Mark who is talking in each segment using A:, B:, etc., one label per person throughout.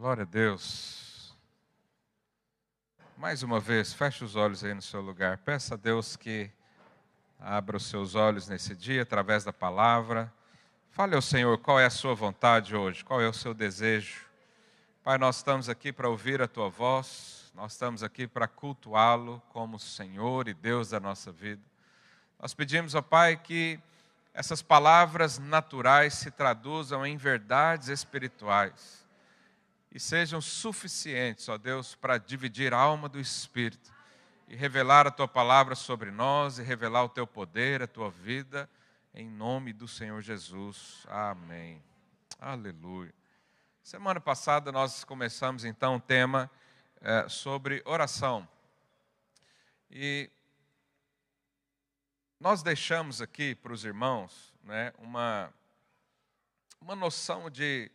A: Glória a Deus. Mais uma vez, feche os olhos aí no seu lugar. Peça a Deus que abra os seus olhos nesse dia através da palavra. Fale ao Senhor qual é a sua vontade hoje, qual é o seu desejo. Pai, nós estamos aqui para ouvir a tua voz, nós estamos aqui para cultuá-lo como Senhor e Deus da nossa vida. Nós pedimos, ó Pai, que essas palavras naturais se traduzam em verdades espirituais e sejam suficientes, ó Deus, para dividir a alma do espírito e revelar a tua palavra sobre nós e revelar o teu poder, a tua vida, em nome do Senhor Jesus. Amém. Aleluia. Semana passada nós começamos então um tema é, sobre oração. E nós deixamos aqui para os irmãos né, uma, uma noção de,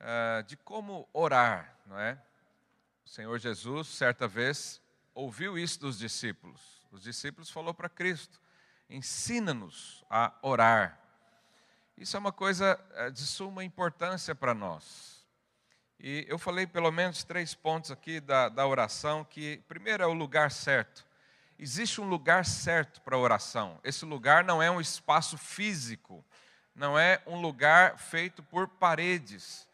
A: uh, de como orar, não é? O Senhor Jesus, certa vez, ouviu isso dos discípulos. Os discípulos falou para Cristo: ensina-nos a orar. Isso é uma coisa eh, de suma importância para nós. E eu falei pelo menos três pontos aqui da, da oração, que primeiro é o lugar certo existe um lugar certo para a oração. Esse lugar não é um espaço físico, não é um lugar feito por paredes,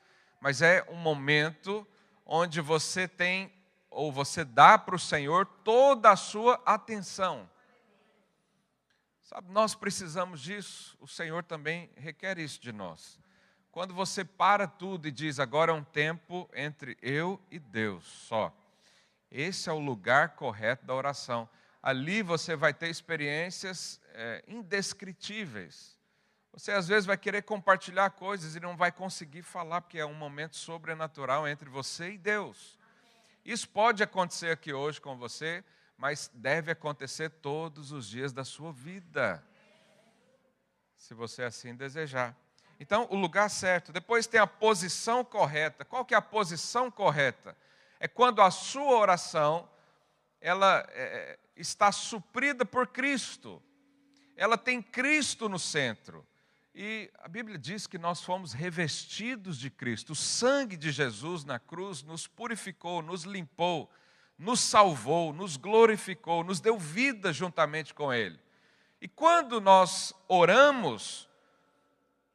A: mas é um momento onde você tem ou você dá para o Senhor toda a sua atenção. Sabe, nós precisamos disso, o Senhor também requer isso de nós. Quando você para tudo e diz, agora é um tempo entre eu e Deus só. Esse é o lugar correto da oração ali você vai ter experiências é, indescritíveis. Você às vezes vai querer compartilhar coisas e não vai conseguir falar, porque é um momento sobrenatural entre você e Deus. Isso pode acontecer aqui hoje com você, mas deve acontecer todos os dias da sua vida, se você assim desejar. Então, o lugar certo. Depois tem a posição correta. Qual que é a posição correta? É quando a sua oração ela é, está suprida por Cristo. Ela tem Cristo no centro. E a Bíblia diz que nós fomos revestidos de Cristo. O sangue de Jesus na cruz nos purificou, nos limpou, nos salvou, nos glorificou, nos deu vida juntamente com Ele. E quando nós oramos,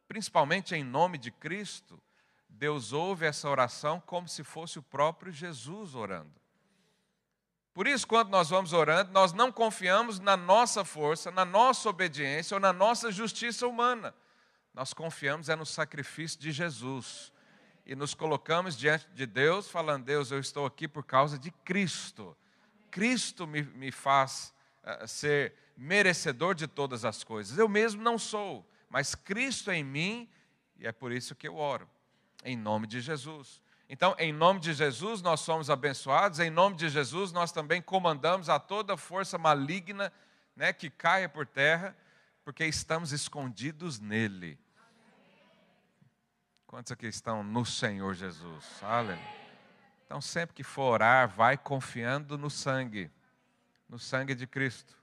A: principalmente em nome de Cristo, Deus ouve essa oração como se fosse o próprio Jesus orando. Por isso, quando nós vamos orando, nós não confiamos na nossa força, na nossa obediência ou na nossa justiça humana. Nós confiamos é no sacrifício de Jesus. E nos colocamos diante de Deus, falando: Deus, eu estou aqui por causa de Cristo. Cristo me, me faz uh, ser merecedor de todas as coisas. Eu mesmo não sou, mas Cristo é em mim, e é por isso que eu oro, em nome de Jesus. Então, em nome de Jesus, nós somos abençoados, em nome de Jesus, nós também comandamos a toda força maligna né, que caia por terra, porque estamos escondidos nele. Quantos aqui estão no Senhor Jesus? Aleluia. Então, sempre que for orar, vai confiando no sangue, no sangue de Cristo.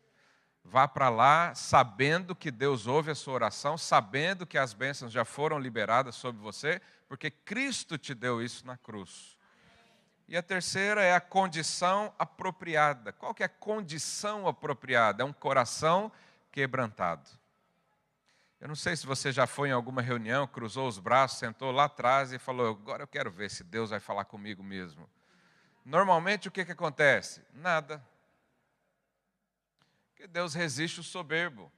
A: Vá para lá sabendo que Deus ouve a sua oração, sabendo que as bênçãos já foram liberadas sobre você, porque Cristo te deu isso na cruz. E a terceira é a condição apropriada. Qual que é a condição apropriada? É um coração quebrantado. Eu não sei se você já foi em alguma reunião, cruzou os braços, sentou lá atrás e falou: Agora eu quero ver se Deus vai falar comigo mesmo. Normalmente o que, que acontece? Nada. Porque Deus resiste o soberbo.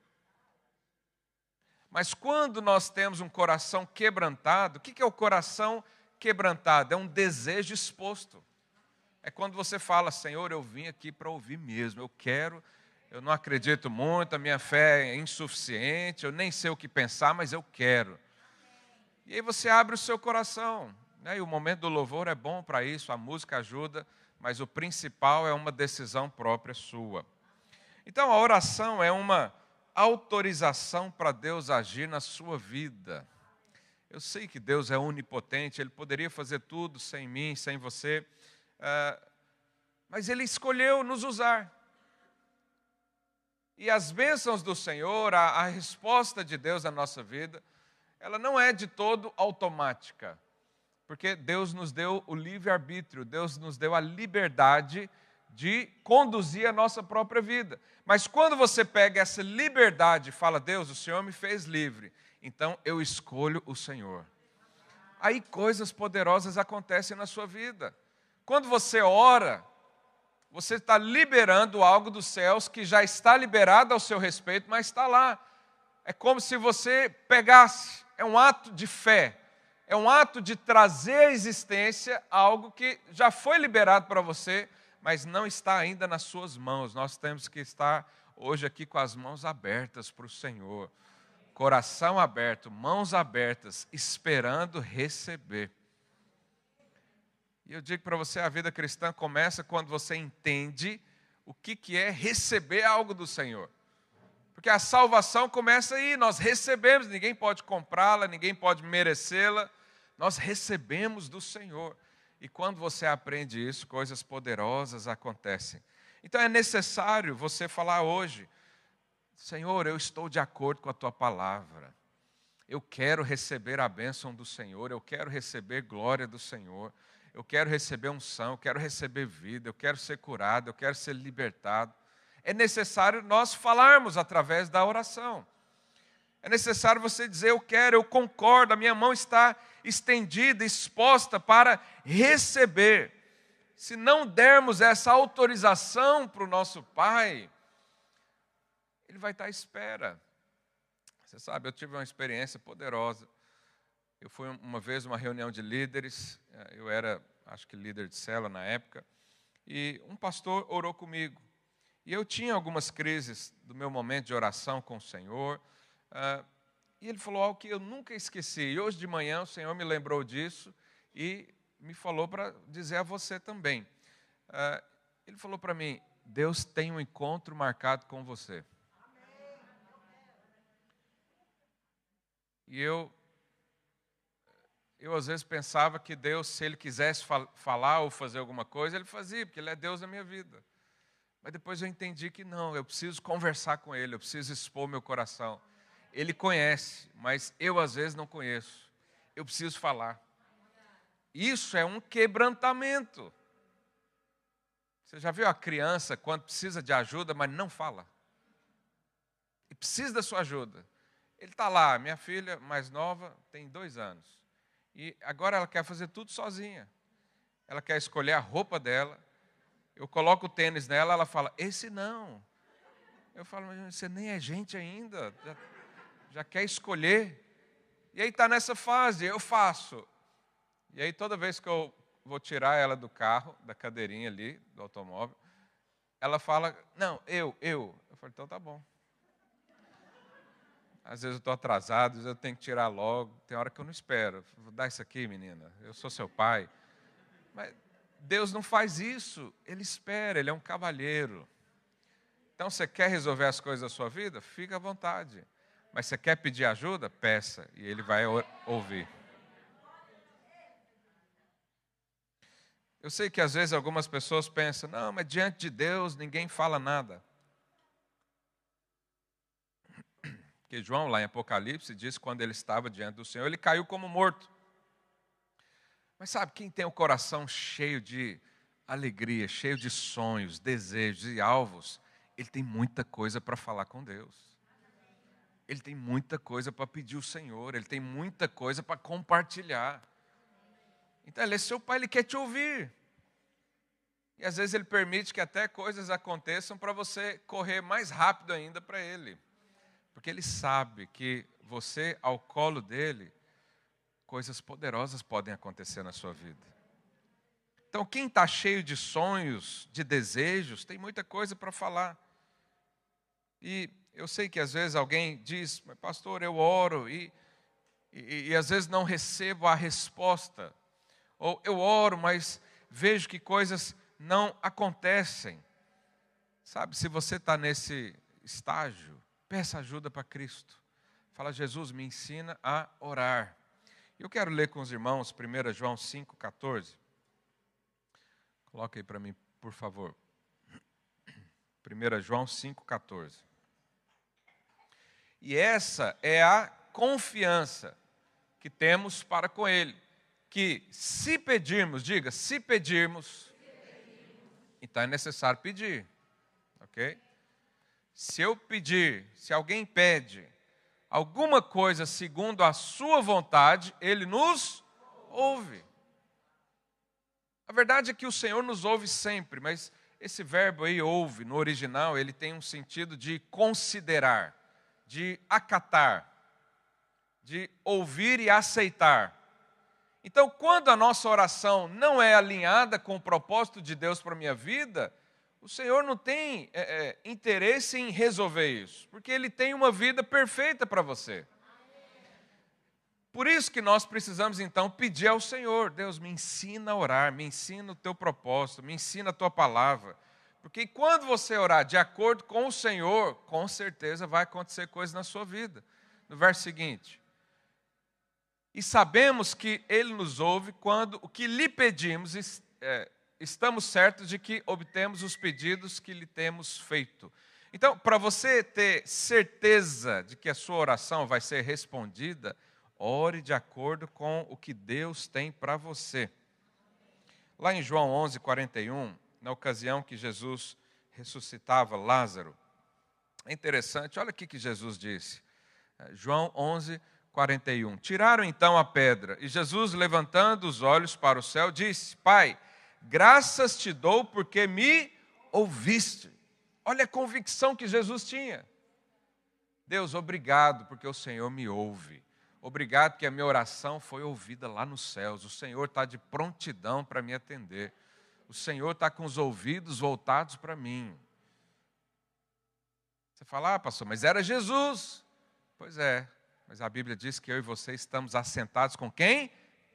A: Mas quando nós temos um coração quebrantado, o que é o coração quebrantado? É um desejo exposto. É quando você fala, Senhor, eu vim aqui para ouvir mesmo, eu quero, eu não acredito muito, a minha fé é insuficiente, eu nem sei o que pensar, mas eu quero. E aí você abre o seu coração. Né? E o momento do louvor é bom para isso, a música ajuda, mas o principal é uma decisão própria sua. Então a oração é uma autorização para Deus agir na sua vida. Eu sei que Deus é onipotente, Ele poderia fazer tudo sem mim, sem você, uh, mas Ele escolheu nos usar. E as bênçãos do Senhor, a, a resposta de Deus à nossa vida, ela não é de todo automática. Porque Deus nos deu o livre-arbítrio, Deus nos deu a liberdade de conduzir a nossa própria vida. Mas quando você pega essa liberdade e fala, Deus, o Senhor me fez livre, então eu escolho o Senhor. Aí coisas poderosas acontecem na sua vida. Quando você ora, você está liberando algo dos céus que já está liberado ao seu respeito, mas está lá. É como se você pegasse, é um ato de fé é um ato de trazer à existência algo que já foi liberado para você, mas não está ainda nas suas mãos. Nós temos que estar hoje aqui com as mãos abertas para o Senhor, coração aberto, mãos abertas, esperando receber. E eu digo para você, a vida cristã começa quando você entende o que, que é receber algo do Senhor. Porque a salvação começa aí, nós recebemos, ninguém pode comprá-la, ninguém pode merecê-la, nós recebemos do Senhor. E quando você aprende isso, coisas poderosas acontecem. Então é necessário você falar hoje: Senhor, eu estou de acordo com a tua palavra. Eu quero receber a bênção do Senhor, eu quero receber glória do Senhor, eu quero receber unção, eu quero receber vida, eu quero ser curado, eu quero ser libertado. É necessário nós falarmos através da oração. É necessário você dizer: Eu quero, eu concordo, a minha mão está estendida, exposta para receber. Se não dermos essa autorização para o nosso Pai, Ele vai estar à espera. Você sabe, eu tive uma experiência poderosa. Eu fui uma vez uma reunião de líderes, eh, eu era, acho que líder de cela na época, e um pastor orou comigo. E eu tinha algumas crises do meu momento de oração com o Senhor. Uh, e ele falou algo que eu nunca esqueci. E hoje de manhã o Senhor me lembrou disso e me falou para dizer a você também. Uh, ele falou para mim: Deus tem um encontro marcado com você. E eu, eu às vezes pensava que Deus, se Ele quisesse fal falar ou fazer alguma coisa, Ele fazia, porque Ele é Deus da minha vida. Mas depois eu entendi que não, eu preciso conversar com Ele, eu preciso expor meu coração. Ele conhece, mas eu às vezes não conheço. Eu preciso falar. Isso é um quebrantamento. Você já viu a criança quando precisa de ajuda, mas não fala? E precisa da sua ajuda. Ele está lá, minha filha mais nova tem dois anos. E agora ela quer fazer tudo sozinha. Ela quer escolher a roupa dela. Eu coloco o tênis nela, ela fala, esse não. Eu falo, mas você nem é gente ainda já quer escolher. E aí está nessa fase, eu faço. E aí toda vez que eu vou tirar ela do carro, da cadeirinha ali, do automóvel, ela fala, não, eu, eu. Eu falo, então tá bom. Às vezes eu estou atrasado, às vezes eu tenho que tirar logo, tem hora que eu não espero. Vou dar isso aqui, menina, eu sou seu pai. Mas Deus não faz isso, Ele espera, Ele é um cavalheiro. Então, você quer resolver as coisas da sua vida? Fica à vontade. Mas você quer pedir ajuda? Peça, e ele vai ouvir. Eu sei que às vezes algumas pessoas pensam, não, mas diante de Deus ninguém fala nada. Porque João, lá em Apocalipse, diz que quando ele estava diante do Senhor, ele caiu como morto. Mas sabe, quem tem o coração cheio de alegria, cheio de sonhos, desejos e alvos, ele tem muita coisa para falar com Deus ele tem muita coisa para pedir ao Senhor, ele tem muita coisa para compartilhar. Então, ele é seu pai, ele quer te ouvir. E às vezes ele permite que até coisas aconteçam para você correr mais rápido ainda para ele. Porque ele sabe que você, ao colo dele, coisas poderosas podem acontecer na sua vida. Então, quem está cheio de sonhos, de desejos, tem muita coisa para falar. E eu sei que às vezes alguém diz, pastor, eu oro e, e, e às vezes não recebo a resposta. Ou eu oro, mas vejo que coisas não acontecem. Sabe, se você está nesse estágio, peça ajuda para Cristo. Fala, Jesus, me ensina a orar. Eu quero ler com os irmãos 1 João 5,14. Coloque aí para mim, por favor. 1 João 5,14. E essa é a confiança que temos para com Ele. que se pedirmos, diga, se pedirmos, então é necessário pedir, ok? Se eu pedir, se alguém pede alguma coisa segundo a sua vontade, ele nos ouve. A verdade é que o Senhor nos ouve sempre, mas esse verbo aí, ouve, no original, ele tem um sentido de considerar, de acatar, de ouvir e aceitar. Então, quando a nossa oração não é alinhada com o propósito de Deus para a minha vida, o Senhor não tem é, é, interesse em resolver isso, porque Ele tem uma vida perfeita para você. Por isso que nós precisamos então pedir ao Senhor: Deus, me ensina a orar, me ensina o teu propósito, me ensina a tua palavra. Porque quando você orar de acordo com o Senhor, com certeza vai acontecer coisa na sua vida. No verso seguinte: E sabemos que Ele nos ouve quando o que lhe pedimos, é, estamos certos de que obtemos os pedidos que lhe temos feito. Então, para você ter certeza de que a sua oração vai ser respondida, Ore de acordo com o que Deus tem para você. Lá em João 11, 41, na ocasião que Jesus ressuscitava Lázaro, é interessante, olha o que Jesus disse. É, João 11, 41. Tiraram então a pedra, e Jesus, levantando os olhos para o céu, disse: Pai, graças te dou porque me ouviste. Olha a convicção que Jesus tinha. Deus, obrigado porque o Senhor me ouve. Obrigado que a minha oração foi ouvida lá nos céus. O Senhor está de prontidão para me atender. O Senhor está com os ouvidos voltados para mim. Você fala, ah, pastor, mas era Jesus. Pois é, mas a Bíblia diz que eu e você estamos assentados com quem?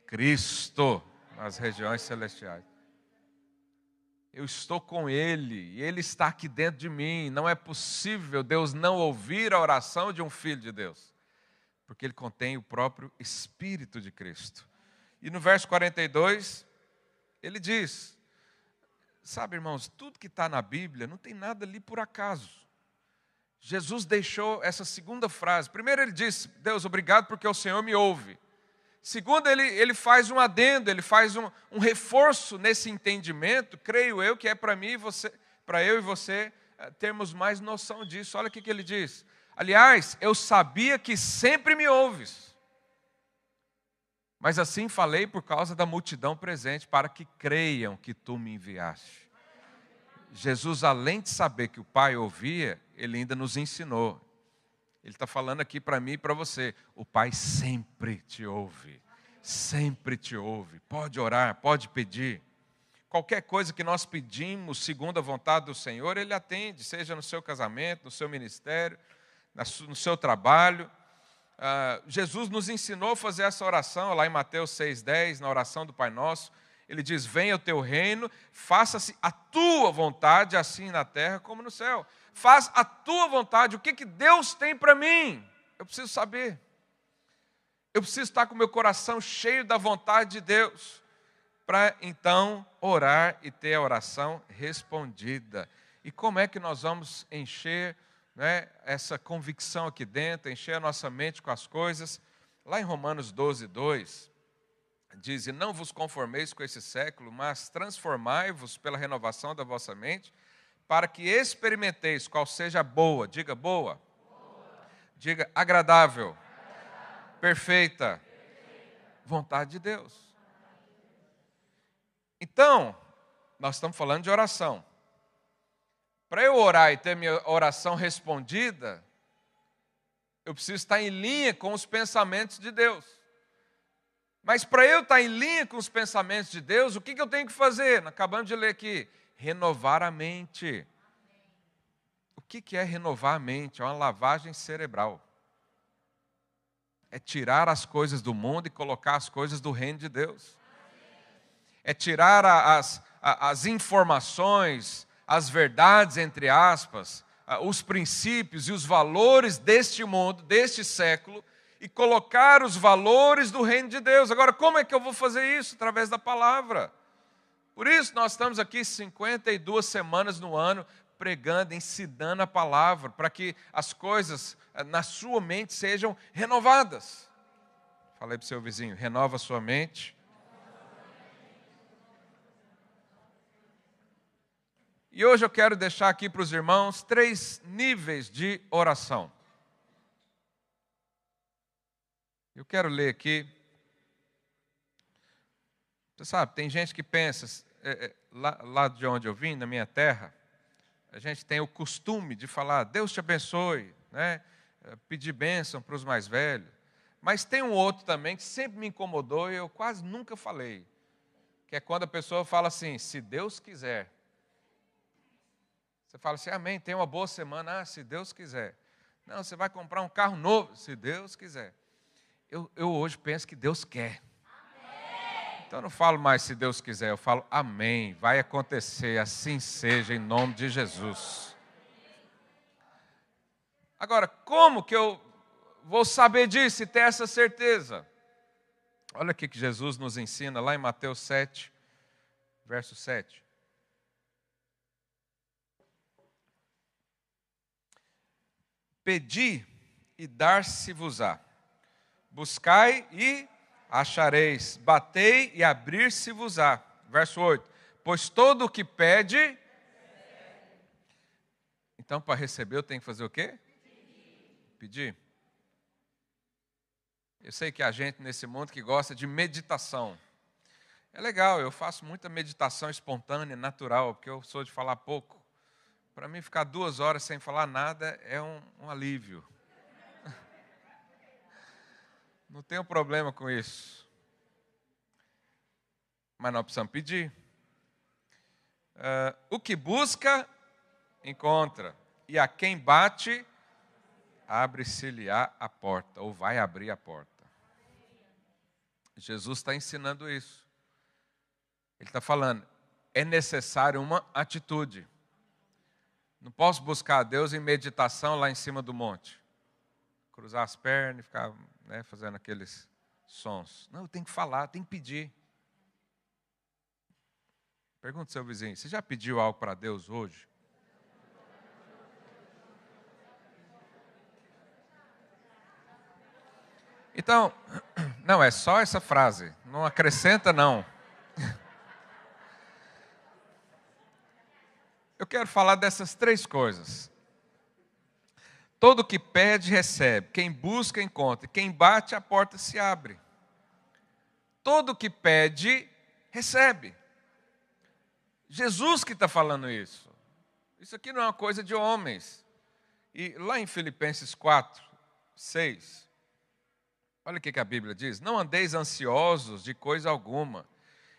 A: Cristo, nas regiões celestiais. Eu estou com Ele, e Ele está aqui dentro de mim. Não é possível Deus não ouvir a oração de um filho de Deus porque ele contém o próprio Espírito de Cristo. E no verso 42, ele diz: Sabe, irmãos, tudo que está na Bíblia não tem nada ali por acaso. Jesus deixou essa segunda frase. Primeiro, ele disse: Deus, obrigado porque o Senhor me ouve. Segundo, ele, ele faz um adendo, ele faz um, um reforço nesse entendimento, creio eu, que é para mim você, para eu e você eh, termos mais noção disso. Olha o que, que ele diz: Aliás, eu sabia que sempre me ouves. Mas assim falei por causa da multidão presente, para que creiam que tu me enviaste. Jesus, além de saber que o Pai ouvia, ele ainda nos ensinou. Ele está falando aqui para mim e para você: o Pai sempre te ouve, sempre te ouve. Pode orar, pode pedir. Qualquer coisa que nós pedimos segundo a vontade do Senhor, Ele atende, seja no seu casamento, no seu ministério, no seu trabalho. Uh, Jesus nos ensinou a fazer essa oração lá em Mateus 6,10, na oração do Pai Nosso. Ele diz: Venha o teu reino, faça-se a tua vontade, assim na terra como no céu. Faz a tua vontade. O que, que Deus tem para mim? Eu preciso saber. Eu preciso estar com meu coração cheio da vontade de Deus, para então orar e ter a oração respondida. E como é que nós vamos encher né, essa convicção aqui dentro, encher a nossa mente com as coisas. Lá em Romanos 12, 2, diz: E não vos conformeis com esse século, mas transformai-vos pela renovação da vossa mente, para que experimenteis qual seja boa, diga boa, boa. diga agradável, agradável. Perfeita, perfeita, vontade de Deus. Então, nós estamos falando de oração. Para eu orar e ter minha oração respondida, eu preciso estar em linha com os pensamentos de Deus. Mas para eu estar em linha com os pensamentos de Deus, o que, eu tenho que fazer? Acabamos de ler aqui: renovar a mente. O que, é renovar a mente? É uma lavagem cerebral. É tirar as coisas do mundo e colocar as coisas do reino de Deus. É tirar as, as informações, as verdades, entre aspas, os princípios e os valores deste mundo, deste século, e colocar os valores do reino de Deus. Agora, como é que eu vou fazer isso? Através da palavra. Por isso, nós estamos aqui 52 semanas no ano pregando, ensinando a palavra, para que as coisas eh, na sua mente sejam renovadas. Falei para o seu vizinho: renova sua mente. E hoje eu quero deixar aqui para os irmãos três níveis de oração. Eu quero ler aqui você sabe, tem gente que pensa, é, é, lá, lá de onde eu vim, na minha terra, a gente tem o costume de falar, Deus te abençoe, né? É, pedir bênção para os mais velhos. Mas tem um outro também que sempre me incomodou e eu quase nunca falei, que é quando a pessoa fala assim, se Deus quiser. Você fala assim, amém, tenha uma boa semana, ah, se Deus quiser. Não, você vai comprar um carro novo, se Deus quiser. Eu, eu hoje penso que Deus quer. Então eu não falo mais se Deus quiser, eu falo amém, vai acontecer, assim seja, em nome de Jesus. Agora, como que eu vou saber disso e ter essa certeza? Olha o que Jesus nos ensina lá em Mateus 7, verso 7. Pedi e dar-se-vos-á. Buscai e achareis. Batei e abrir-se-vos-á. Verso 8. Pois todo o que pede. Então, para receber, eu tenho que fazer o quê? Pedir. Eu sei que a gente nesse mundo que gosta de meditação. É legal, eu faço muita meditação espontânea, natural, porque eu sou de falar pouco. Para mim, ficar duas horas sem falar nada é um, um alívio. Não tenho problema com isso. Mas nós precisamos pedir. Uh, o que busca, encontra. E a quem bate, abre-se-lhe-á a porta, ou vai abrir a porta. Jesus está ensinando isso. Ele está falando, é necessário uma atitude. Não posso buscar a Deus em meditação lá em cima do monte. Cruzar as pernas e ficar né, fazendo aqueles sons. Não, tem que falar, tem que pedir. Pergunta ao seu vizinho: você já pediu algo para Deus hoje? Então, não, é só essa frase, não acrescenta não. Eu quero falar dessas três coisas. Todo que pede, recebe. Quem busca, encontra. Quem bate, a porta se abre. Todo que pede, recebe. Jesus que está falando isso. Isso aqui não é uma coisa de homens. E lá em Filipenses 4, 6, olha o que a Bíblia diz: Não andeis ansiosos de coisa alguma.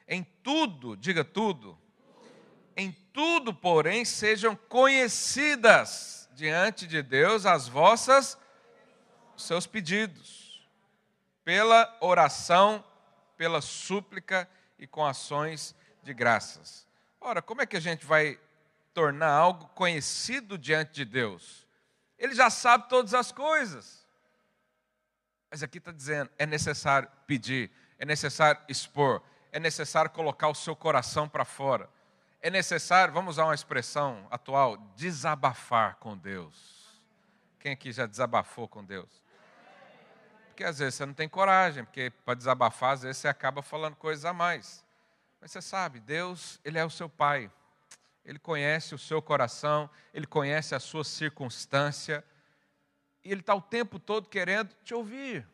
A: Em tudo, diga tudo, em tudo, porém, sejam conhecidas diante de Deus as vossas os seus pedidos, pela oração, pela súplica e com ações de graças. Ora, como é que a gente vai tornar algo conhecido diante de Deus? Ele já sabe todas as coisas. Mas aqui está dizendo: é necessário pedir, é necessário expor, é necessário colocar o seu coração para fora é necessário, vamos usar uma expressão atual, desabafar com Deus. Quem aqui já desabafou com Deus? Porque às vezes você não tem coragem, porque para desabafar, às vezes você acaba falando coisas a mais. Mas você sabe, Deus, Ele é o seu Pai. Ele conhece o seu coração, Ele conhece a sua circunstância. E Ele está o tempo todo querendo te ouvir.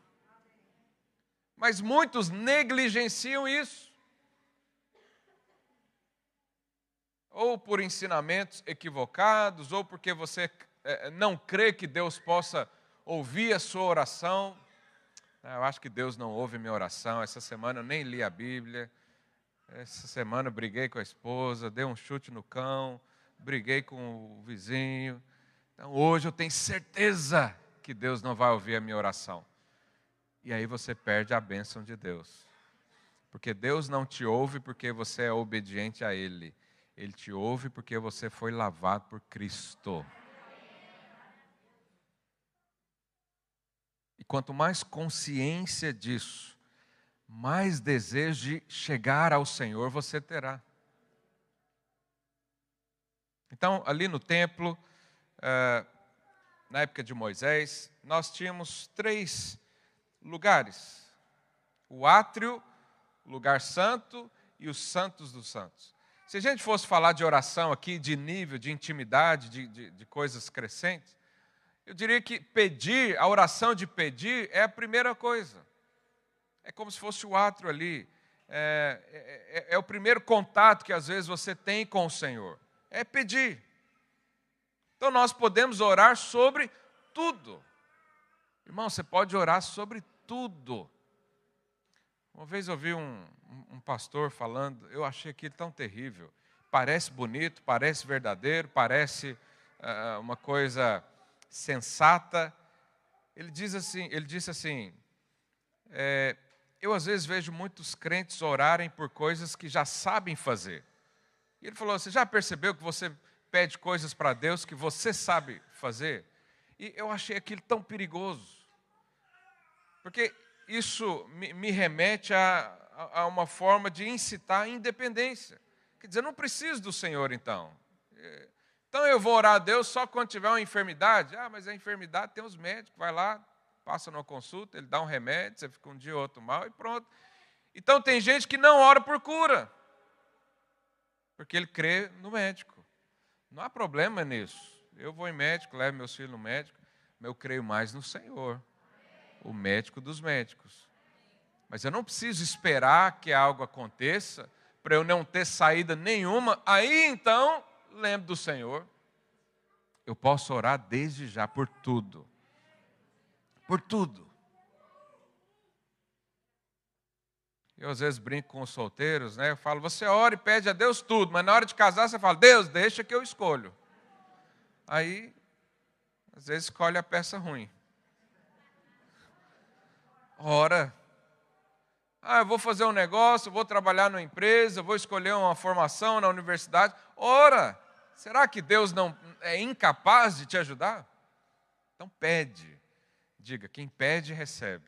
A: Mas muitos negligenciam isso. Ou por ensinamentos equivocados, ou porque você é, não crê que Deus possa ouvir a sua oração. Ah, eu acho que Deus não ouve minha oração. Essa semana eu nem li a Bíblia. Essa semana eu briguei com a esposa, dei um chute no cão, briguei com o vizinho. Então hoje eu tenho certeza que Deus não vai ouvir a minha oração. E aí você perde a bênção de Deus. Porque Deus não te ouve porque você é obediente a Ele. Ele te ouve porque você foi lavado por Cristo. E quanto mais consciência disso, mais desejo de chegar ao Senhor você terá. Então, ali no templo, eh, na época de Moisés, nós tínhamos três lugares: o átrio, o lugar santo e os santos dos santos. Se a gente fosse falar de oração aqui, de nível, de intimidade, de, de, de coisas crescentes, eu diria que pedir, a oração de pedir, é a primeira coisa. É como se fosse o ato ali. É, é, é, é, o primeiro contato que às vezes você tem com o Senhor. É pedir. Então nós podemos orar sobre tudo. Irmão, você pode orar sobre tudo. Uma vez eu vi um, um pastor falando, eu achei aquilo tão terrível. Parece bonito, parece verdadeiro, parece uh, uma coisa sensata. Ele diz assim, ele disse assim, é, eu às vezes vejo muitos crentes orarem por coisas que já sabem fazer. E ele falou: Você já percebeu que você pede coisas para Deus que você sabe fazer? E eu achei aquilo tão perigoso. Porque isso me, me remete a, a, uma forma de incitar a independência. Quer dizer, eu não preciso do Senhor então. É, então eu vou orar a Deus só quando tiver uma enfermidade. Ah, mas a enfermidade tem os médicos, vai lá, passa numa consulta, ele dá um remédio, você fica um dia ou outro mal e pronto. Então tem gente que não ora por cura, porque ele crê no médico. Não há problema nisso. Eu vou em médico, levo meus filhos no médico, mas eu creio mais no Senhor o médico dos médicos. Mas eu não preciso esperar que algo aconteça para eu não ter saída nenhuma. Aí então, lembre do Senhor. Eu posso orar desde já por tudo. Por tudo. Eu às vezes brinco com os solteiros, né? Eu falo, você ora e pede a Deus tudo, mas na hora de casar você fala, Deus, deixa que eu escolho. Aí, às vezes escolhe a peça ruim. Ora. Ah, eu vou fazer um negócio, vou trabalhar numa empresa, vou escolher uma formação na universidade. Ora. Será que Deus não é incapaz de te ajudar? Então pede. Diga, quem pede, recebe.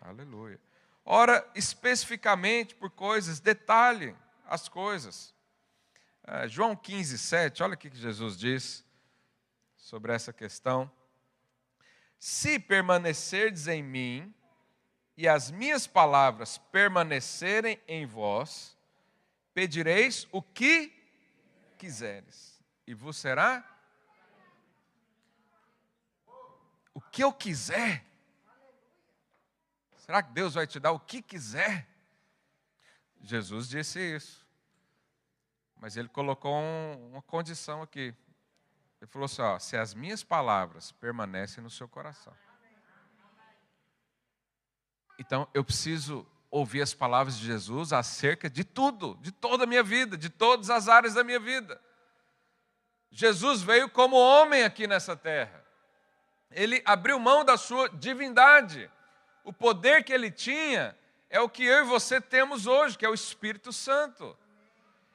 A: Aleluia. Ora especificamente por coisas, detalhe as coisas. É, João 15, 7, olha o que Jesus diz sobre essa questão. Se permanecerdes em mim e as minhas palavras permanecerem em vós, pedireis o que quiseres, e vos será o que eu quiser. Será que Deus vai te dar o que quiser? Jesus disse isso. Mas ele colocou um, uma condição aqui. Ele falou assim: ó, se as minhas palavras permanecem no seu coração. Então eu preciso ouvir as palavras de Jesus acerca de tudo, de toda a minha vida, de todas as áreas da minha vida. Jesus veio como homem aqui nessa terra. Ele abriu mão da sua divindade. O poder que ele tinha é o que eu e você temos hoje, que é o Espírito Santo.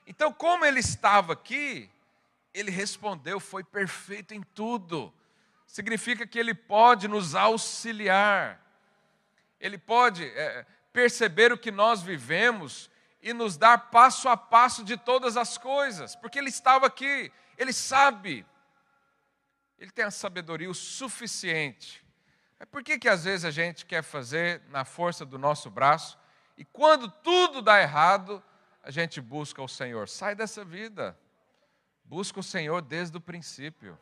A: Então, como ele estava aqui, ele respondeu, foi perfeito em tudo. Significa que ele pode nos auxiliar, ele pode é, perceber o que nós vivemos e nos dar passo a passo de todas as coisas, porque ele estava aqui, ele sabe, ele tem a sabedoria o suficiente. É por que, que às vezes a gente quer fazer na força do nosso braço e quando tudo dá errado, a gente busca o Senhor? Sai dessa vida. Busca o Senhor desde o princípio.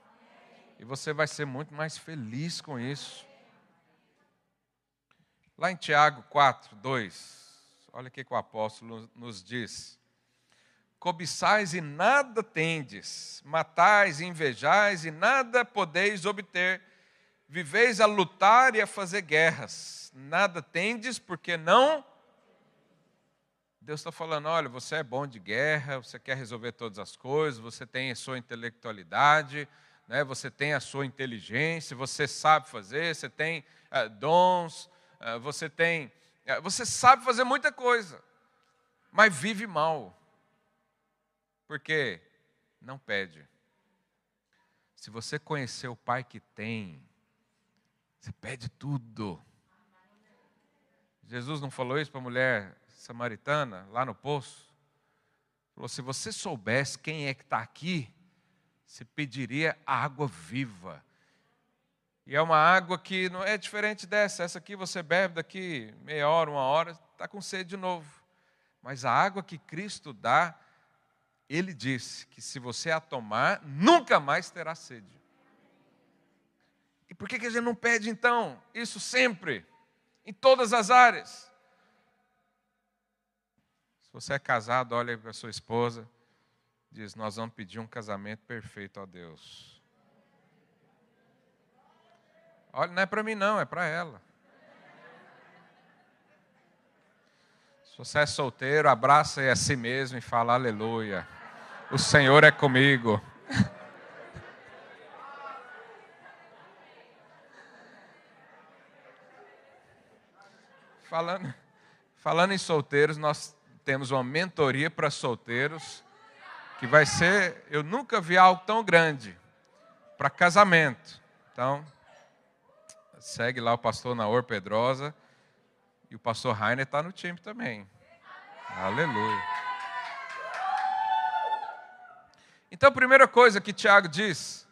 A: E você vai ser muito mais feliz com isso. Lá em Tiago 4, 2, olha o que o apóstolo nos diz. Cobiçais e nada tendes, matais e invejais e nada podeis obter, viveis a lutar e a fazer guerras, nada tendes porque não Deus está falando: olha, você é bom de guerra, você quer resolver todas as coisas, você tem a sua intelectualidade, né, você tem a sua inteligência, você sabe fazer, você tem uh, dons, uh, você tem. Uh, você sabe fazer muita coisa, mas vive mal. Porque não pede. Se você conhecer o Pai que tem, você pede tudo. Jesus não falou isso para a mulher samaritana, lá no poço, falou: se você soubesse quem é que está aqui, você pediria água viva. E é uma água que não é diferente dessa. Essa aqui você bebe daqui meia hora, uma hora, está com sede de novo. Mas a água que Cristo dá, ele disse que se você a tomar, nunca mais terá sede. E por que, que a gente não pede então isso sempre, em todas as áreas? Você é casado, olha para sua esposa, diz: Nós vamos pedir um casamento perfeito a Deus. Olha, não é para mim, não, é para ela. Se você é solteiro, abraça a si mesmo e fala aleluia. O Senhor é comigo. Falando, falando em solteiros, nós temos uma mentoria para solteiros que vai ser, eu nunca vi algo tão grande para casamento. Então, segue lá o pastor Naor Pedrosa e o pastor Rainer está no time também. Aleluia. Então, a primeira coisa que Tiago diz,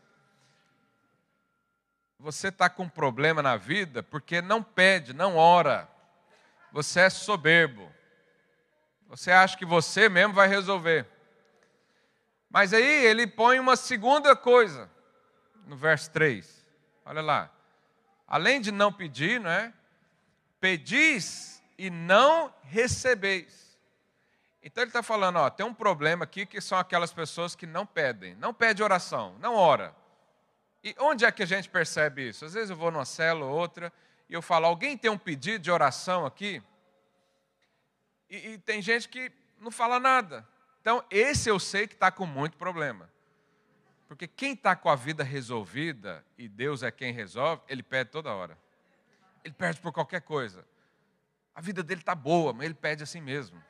A: você está com um problema na vida porque não pede, não ora. Você é soberbo. Você acha que você mesmo vai resolver. Mas aí ele põe uma segunda coisa no verso 3. Olha lá. Além de não pedir, não é? Pedis e não recebeis. Então ele está falando, ó, tem um problema aqui que são aquelas pessoas que não pedem, não pede oração, não ora. E onde é que a gente percebe isso? Às vezes eu vou numa célula ou outra e eu falo, alguém tem um pedido de oração aqui? E, e tem gente que não fala nada. Então, esse eu sei que está com muito problema. Porque quem está com a vida resolvida, e Deus é quem resolve, ele pede toda hora. Ele pede por qualquer coisa. A vida dele está boa, mas ele pede assim mesmo.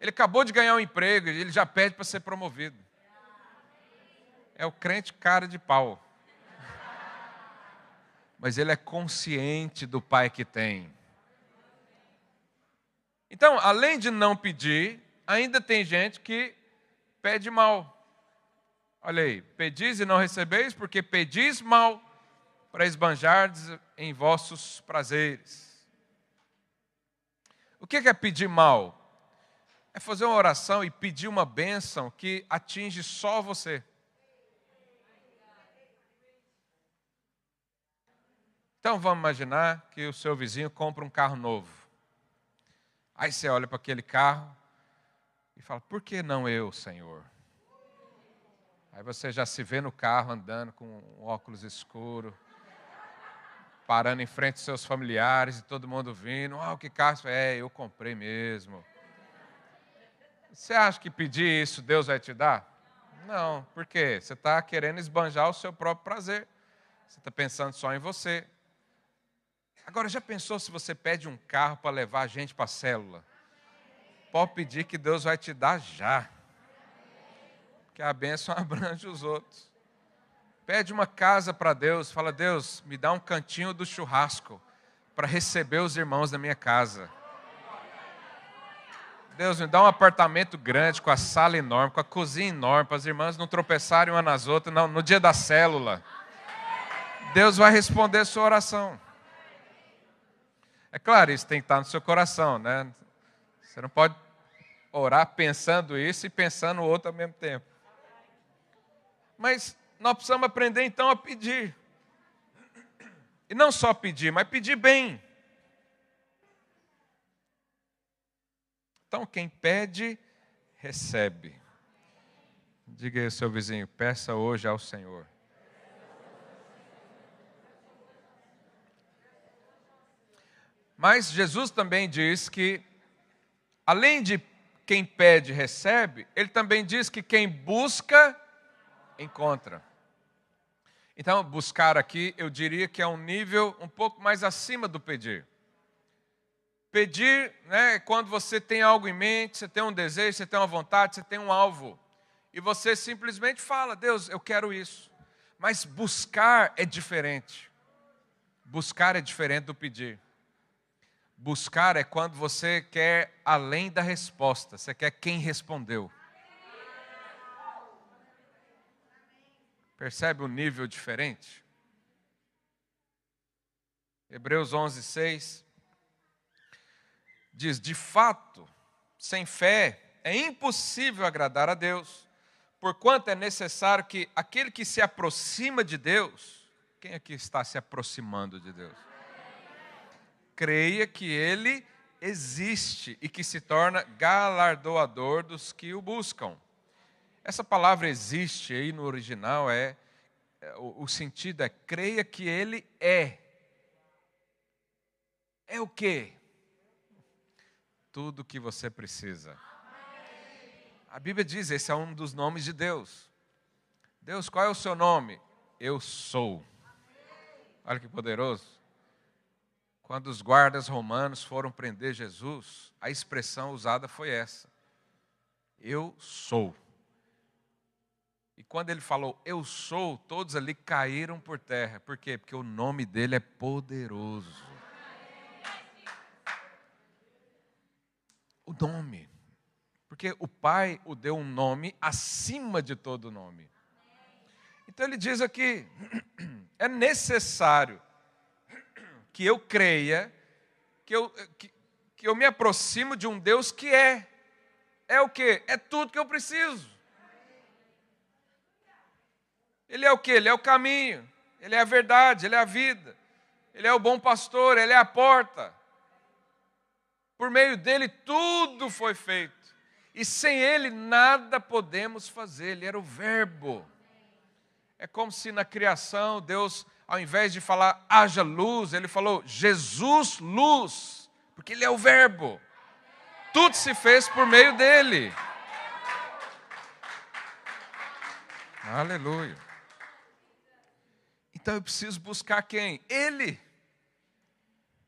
A: Ele acabou de ganhar um emprego, ele já pede para ser promovido. É o crente cara de pau. Mas ele é consciente do pai que tem. Então, além de não pedir, ainda tem gente que pede mal. Olha aí, pedis e não recebeis, porque pedis mal para esbanjardes em vossos prazeres. O que é pedir mal? É fazer uma oração e pedir uma bênção que atinge só você. Então vamos imaginar que o seu vizinho compra um carro novo. Aí você olha para aquele carro e fala: Por que não eu, Senhor? Aí você já se vê no carro andando com um óculos escuro, parando em frente aos seus familiares e todo mundo vindo. Ah, oh, que carro? É, eu comprei mesmo. Você acha que pedir isso Deus vai te dar? Não, por quê? Você está querendo esbanjar o seu próprio prazer. Você está pensando só em você. Agora, já pensou se você pede um carro para levar a gente para a célula? Pode pedir que Deus vai te dar já. Que a bênção abrange os outros. Pede uma casa para Deus, fala: Deus, me dá um cantinho do churrasco para receber os irmãos da minha casa. Deus, me dá um apartamento grande, com a sala enorme, com a cozinha enorme, para as irmãs não tropeçarem uma nas outras no, no dia da célula. Deus vai responder a sua oração. É claro, isso tem que estar no seu coração, né? Você não pode orar pensando isso e pensando o outro ao mesmo tempo. Mas nós precisamos aprender então a pedir. E não só pedir, mas pedir bem. Então, quem pede, recebe. Diga aí ao seu vizinho: peça hoje ao Senhor. Mas Jesus também diz que, além de quem pede, recebe, ele também diz que quem busca, encontra. Então, buscar aqui, eu diria que é um nível um pouco mais acima do pedir. Pedir né, é quando você tem algo em mente, você tem um desejo, você tem uma vontade, você tem um alvo. E você simplesmente fala: Deus, eu quero isso. Mas buscar é diferente. Buscar é diferente do pedir. Buscar é quando você quer além da resposta, você quer quem respondeu. Percebe o nível diferente? Hebreus 11, 6 diz: De fato, sem fé é impossível agradar a Deus, porquanto é necessário que aquele que se aproxima de Deus, quem aqui está se aproximando de Deus? Creia que Ele existe e que se torna galardoador dos que o buscam. Essa palavra existe aí no original é, é o, sentido é creia que Ele é. É o quê? Tudo que você precisa. A Bíblia diz, esse é um dos nomes de Deus. Deus, qual é o seu nome? Eu sou. Olha que poderoso. Quando os guardas romanos foram prender Jesus, a expressão usada foi essa: Eu sou. E quando ele falou eu sou, todos ali caíram por terra. Por quê? Porque o nome dele é poderoso. O nome. Porque o Pai o deu um nome acima de todo nome. Então ele diz aqui: é necessário que eu creia, que eu, que, que eu me aproximo de um Deus que é. É o que? É tudo que eu preciso. Ele é o que? Ele é o caminho, ele é a verdade, ele é a vida, ele é o bom pastor, ele é a porta. Por meio dele tudo foi feito e sem ele nada podemos fazer. Ele era o Verbo. É como se na criação Deus, ao invés de falar haja luz, ele falou Jesus luz, porque ele é o Verbo. Tudo se fez por meio dele. Aleluia. Então eu preciso buscar quem? Ele.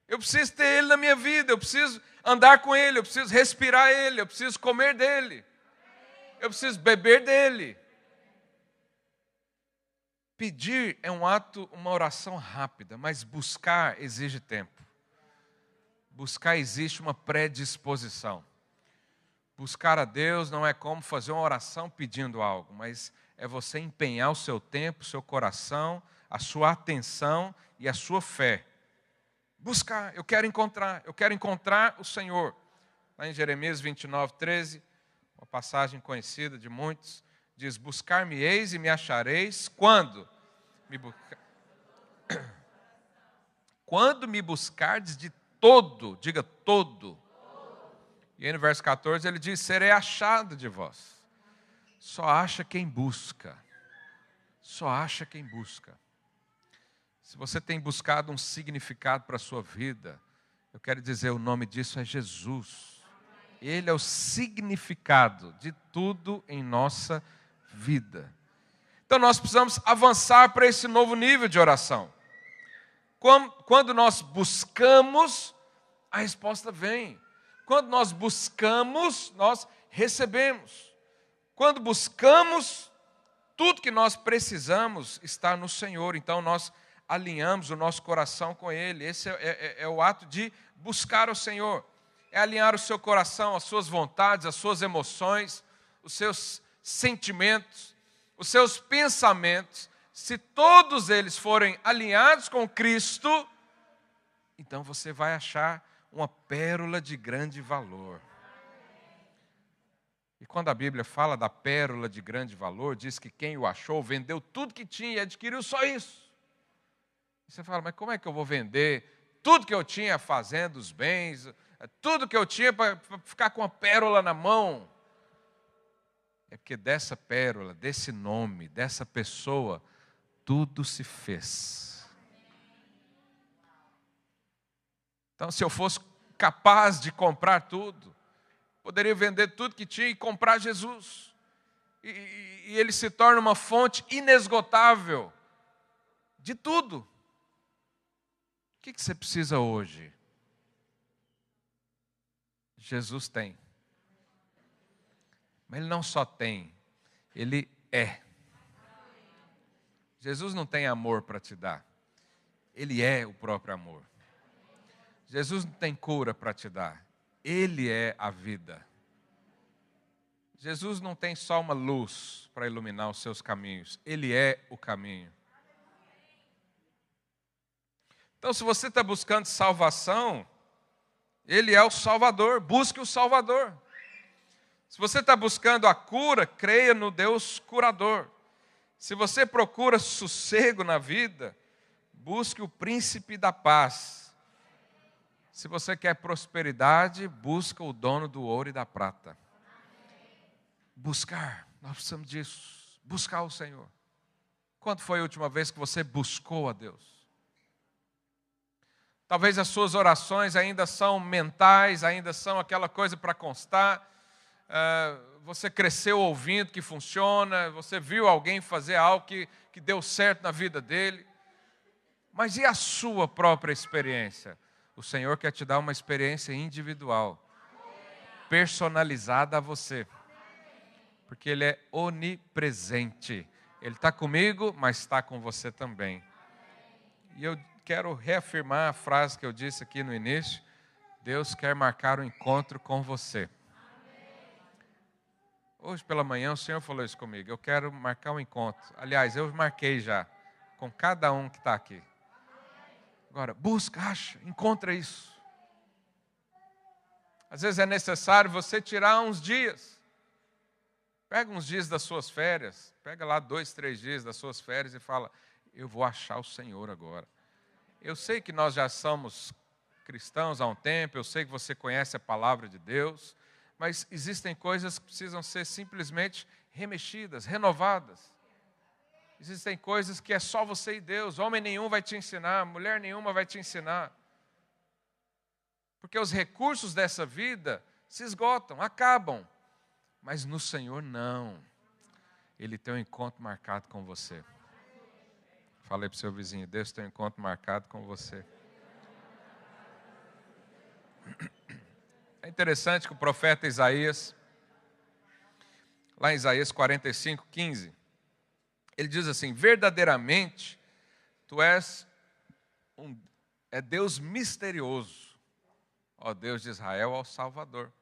A: Eu preciso ter ele na minha vida, eu preciso andar com Ele, eu preciso respirar Ele, eu preciso comer dele, eu preciso beber dele. Pedir é um ato, uma oração rápida, mas buscar exige tempo. Buscar existe uma predisposição. Buscar a Deus não é como fazer uma oração pedindo algo, mas é você empenhar o seu tempo, o seu coração, a sua atenção e a sua fé buscar, eu quero encontrar, eu quero encontrar o Senhor. Lá em Jeremias 29, 13, uma passagem conhecida de muitos, diz: Buscar-me-eis e me achareis quando me buscar... Quando me buscardes de todo, diga todo. E aí no verso 14 ele diz: Serei achado de vós. Só acha quem busca. Só acha quem busca. Se você tem buscado um significado para a sua vida, eu quero dizer, o nome disso é Jesus. Ele é o significado de tudo em nossa vida. Então nós precisamos avançar para esse novo nível de oração. Quando nós buscamos, a resposta vem. Quando nós buscamos, nós recebemos. Quando buscamos, tudo que nós precisamos está no Senhor. Então nós alinhamos o nosso coração com Ele. Esse é, é, é, o ato de buscar o Senhor. É alinhar o seu coração, as suas vontades, as suas emoções, os seus sentimentos, os seus pensamentos. Se todos eles forem alinhados com Cristo, então você vai achar uma pérola de grande valor. E quando a Bíblia fala da pérola de grande valor, diz que quem o achou vendeu tudo que tinha e adquiriu só isso. Você fala, mas como é que eu vou vender tudo que eu tinha fazendo os bens, tudo que eu tinha para ficar com a pérola na mão? É porque dessa pérola, desse nome, dessa pessoa, tudo se fez. Então, se eu fosse capaz de comprar tudo, poderia vender tudo que tinha e comprar Jesus. E, e ele se torna uma fonte inesgotável de tudo. O que você precisa hoje? Jesus tem. Mas Ele não só tem, Ele é. Jesus não tem amor para te dar, Ele é o próprio amor. Jesus não tem cura para te dar, Ele é a vida. Jesus não tem só uma luz para iluminar os seus caminhos, Ele é o caminho. Então, se você está buscando salvação, Ele é o Salvador, busque o Salvador. Se você está buscando a cura, creia no Deus curador. Se você procura sossego na vida, busque o príncipe da paz. Se você quer prosperidade, busca o dono do ouro e da prata. Buscar, nós precisamos disso. Buscar o Senhor. Quando foi a última vez que você buscou a Deus? Talvez as suas orações ainda são mentais, ainda são aquela coisa para constar. Uh, você cresceu ouvindo que funciona, você viu alguém fazer algo que, que deu certo na vida dele. Mas e a sua própria experiência? O Senhor quer te dar uma experiência individual, personalizada a você, porque Ele é onipresente. Ele está comigo, mas está com você também. E eu quero reafirmar a frase que eu disse aqui no início: Deus quer marcar o um encontro com você. Hoje pela manhã o Senhor falou isso comigo. Eu quero marcar um encontro. Aliás, eu marquei já com cada um que está aqui. Agora, busca, acha, encontra isso. Às vezes é necessário você tirar uns dias. Pega uns dias das suas férias, pega lá dois, três dias das suas férias e fala: Eu vou achar o Senhor agora. Eu sei que nós já somos cristãos há um tempo, eu sei que você conhece a palavra de Deus, mas existem coisas que precisam ser simplesmente remexidas, renovadas. Existem coisas que é só você e Deus, homem nenhum vai te ensinar, mulher nenhuma vai te ensinar. Porque os recursos dessa vida se esgotam, acabam, mas no Senhor não. Ele tem um encontro marcado com você. Falei para o seu vizinho, Deus tem um encontro marcado com você. É interessante que o profeta Isaías, lá em Isaías 45, 15, ele diz assim: verdadeiramente, tu és um, é Deus misterioso, ó Deus de Israel, ao Salvador.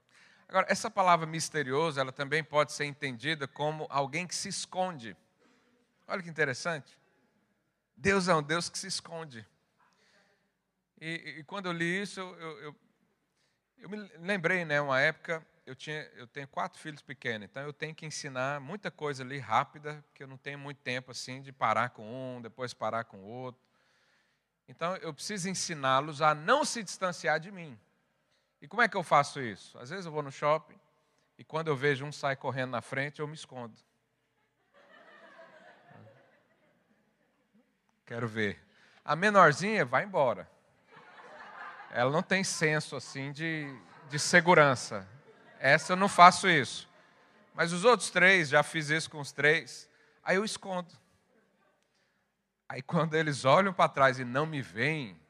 A: Agora, essa palavra misterioso, ela também pode ser entendida como alguém que se esconde. Olha que interessante. Deus é um Deus que se esconde. E, e quando eu li isso, eu, eu, eu, me lembrei, né, uma época, eu, tinha, eu tenho quatro filhos pequenos, então eu tenho que ensinar muita coisa ali rápida, porque eu não tenho muito tempo assim de parar com um, depois parar com o outro. Então eu preciso ensiná-los a não se distanciar de mim. E como é que eu faço isso? Às vezes eu vou no shopping e quando eu vejo um sai correndo na frente, eu me escondo. Quero ver. A menorzinha vai embora. Ela não tem senso assim de, de segurança. Essa eu não faço isso. Mas os outros três, já fiz isso com os três. Aí eu escondo. Aí quando eles olham para trás e não me veem,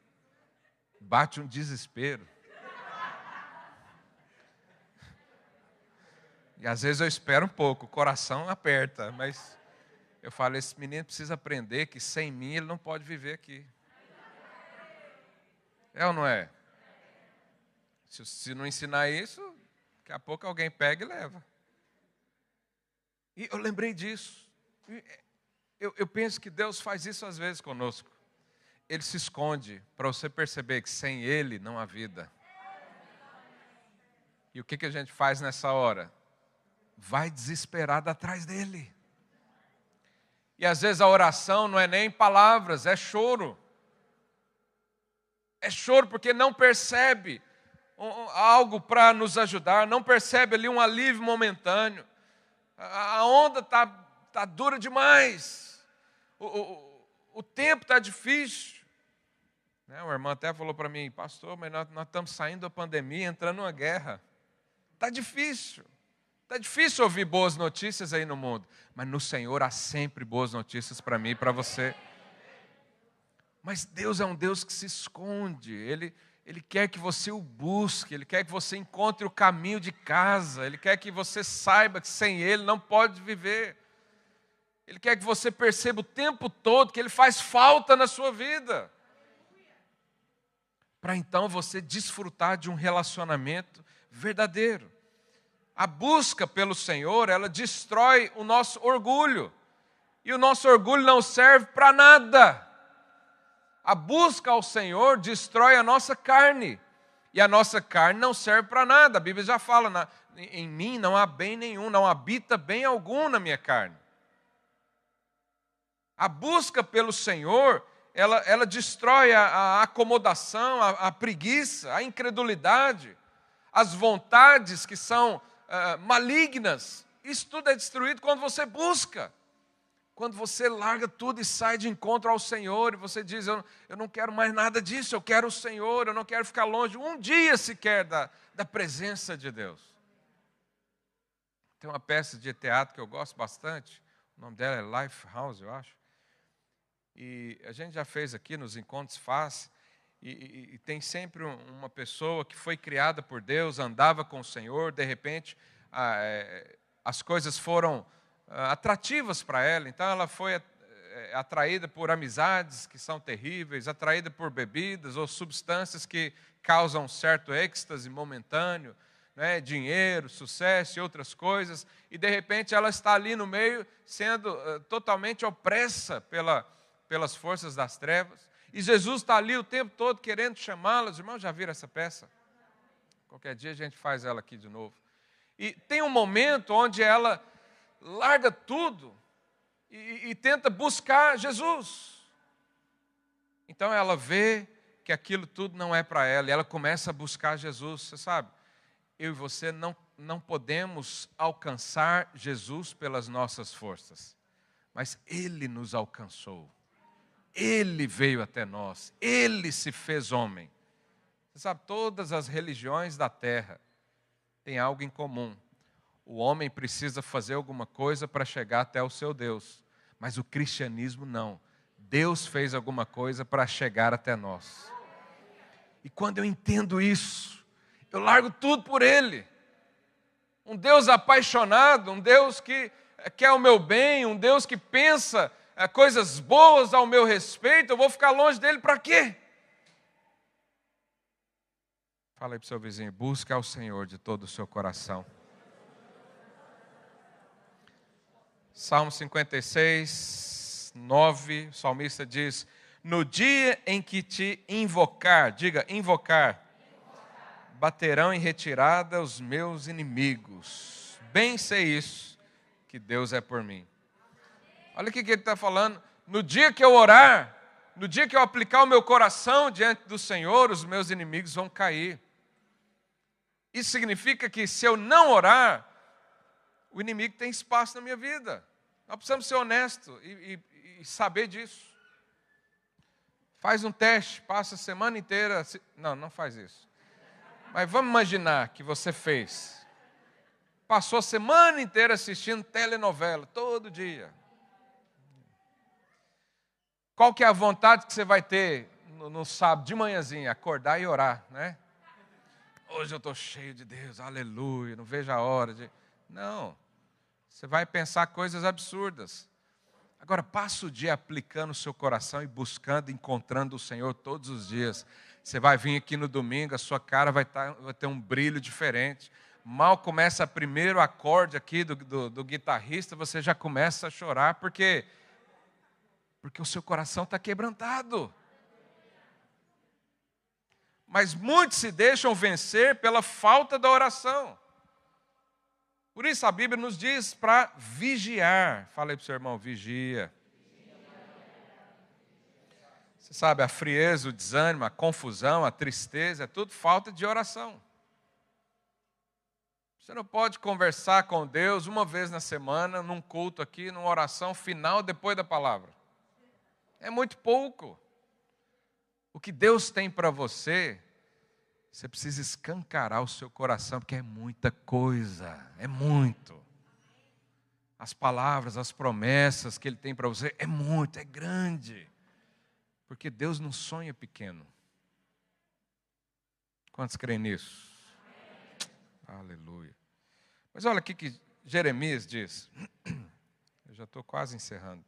A: bate um desespero. E às vezes eu espero um pouco, o coração aperta, mas eu falo, esse menino precisa aprender que sem mim ele não pode viver aqui. É ou não é? Se, se não ensinar isso, daqui a pouco alguém pega e leva. E eu lembrei disso. Eu, eu penso que Deus faz isso às vezes conosco. Ele se esconde para você perceber que sem Ele não há vida. E o que, que a gente faz nessa hora? Vai desesperado atrás dele. E às vezes a oração não é nem palavras, é choro. É choro porque não percebe algo para nos ajudar, não percebe ali um alívio momentâneo. A onda está tá dura demais. O, o, o tempo está difícil. Né? Uma irmã até falou para mim, pastor, mas nós, nós estamos saindo da pandemia, entrando numa guerra. Está difícil. Está difícil ouvir boas notícias aí no mundo, mas no Senhor há sempre boas notícias para mim e para você. Mas Deus é um Deus que se esconde, Ele, Ele quer que você o busque, Ele quer que você encontre o caminho de casa, Ele quer que você saiba que sem Ele não pode viver. Ele quer que você perceba o tempo todo que Ele faz falta na sua vida. Para então você desfrutar de um relacionamento verdadeiro. A busca pelo Senhor, ela destrói o nosso orgulho. E o nosso orgulho não serve para nada. A busca ao Senhor destrói a nossa carne. E a nossa carne não serve para nada. A Bíblia já fala: em mim não há bem nenhum, não habita bem algum na minha carne. A busca pelo Senhor, ela, ela destrói a, a acomodação, a, a, preguiça, a incredulidade, as vontades que são uh, malignas. Isso tudo é destruído quando você busca. Quando você larga tudo e sai de encontro ao Senhor, e você diz: Eu, eu não quero mais nada disso, eu quero o Senhor, eu não quero ficar longe um dia sequer da, da presença de Deus. Tem uma peça de teatro que eu gosto bastante, o nome dela é Life House, eu acho. E a gente já fez aqui nos encontros faz, e, e, e, tem sempre uma pessoa que foi criada por Deus, andava com o Senhor, de repente a, é, as coisas foram atrativas para ela, então ela foi é, atraída por amizades que são terríveis, atraída por bebidas ou substâncias que causam certo êxtase momentâneo, né, dinheiro, sucesso e outras coisas, e de repente ela está ali no meio, sendo uh, totalmente opressa pela, pelas forças das trevas, e Jesus está ali o tempo todo querendo chamá-la. Os irmãos já viram essa peça? Qualquer dia a gente faz ela aqui de novo. E tem um momento onde ela larga tudo e, e tenta buscar Jesus. Então ela vê que aquilo tudo não é para ela e ela começa a buscar Jesus. Você sabe, eu e você não, não podemos alcançar Jesus pelas nossas forças, mas Ele nos alcançou. Ele veio até nós, Ele se fez homem. Você sabe, todas as religiões da terra têm algo em comum o homem precisa fazer alguma coisa para chegar até o seu Deus. Mas o cristianismo não. Deus fez alguma coisa para chegar até nós. E quando eu entendo isso, eu largo tudo por Ele. Um Deus apaixonado, um Deus que quer o meu bem, um Deus que pensa é, coisas boas ao meu respeito, eu vou ficar longe dele para quê? Fala aí para o seu vizinho, busca ao Senhor de todo o seu coração. Salmo 56, 9, o salmista diz: No dia em que te invocar, diga invocar, baterão em retirada os meus inimigos. Bem sei isso, que Deus é por mim. Olha o que ele está falando. No dia que eu orar, no dia que eu aplicar o meu coração diante do Senhor, os meus inimigos vão cair. Isso significa que se eu não orar, o inimigo tem espaço na minha vida. Nós precisamos ser honestos e, e, e saber disso. Faz um teste, passa a semana inteira. Não, não faz isso. Mas vamos imaginar que você fez. Passou a semana inteira assistindo telenovela, todo dia. Qual que é a vontade que você vai ter no, no sábado de manhãzinha? Acordar e orar, né? Hoje eu estou cheio de Deus, aleluia, não vejo a hora de. Não. Você vai pensar coisas absurdas. Agora, passa o dia aplicando o seu coração e buscando, encontrando o Senhor todos os dias. Você vai vir aqui no domingo, a sua cara vai, tá, vai ter um brilho diferente. Mal começa o primeiro acorde aqui do, do, do guitarrista, você já começa a chorar, porque porque o seu coração está quebrantado. Mas muitos se deixam vencer pela falta da oração. Por isso a Bíblia nos diz para vigiar. Fala aí para o seu irmão, vigia. Você sabe, a frieza, o desânimo, a confusão, a tristeza, é tudo falta de oração. Você não pode conversar com Deus uma vez na semana, num culto aqui, numa oração final depois da palavra. É muito pouco. O que Deus tem para você você precisa escancarar o seu coração, porque é muita coisa, é muito. As palavras, as promessas que Ele tem para você é muito, é grande. Porque Deus não sonha pequeno. Quantos creem nisso? Aleluia. Mas olha aqui que Jeremias diz. Eu já estou quase encerrando.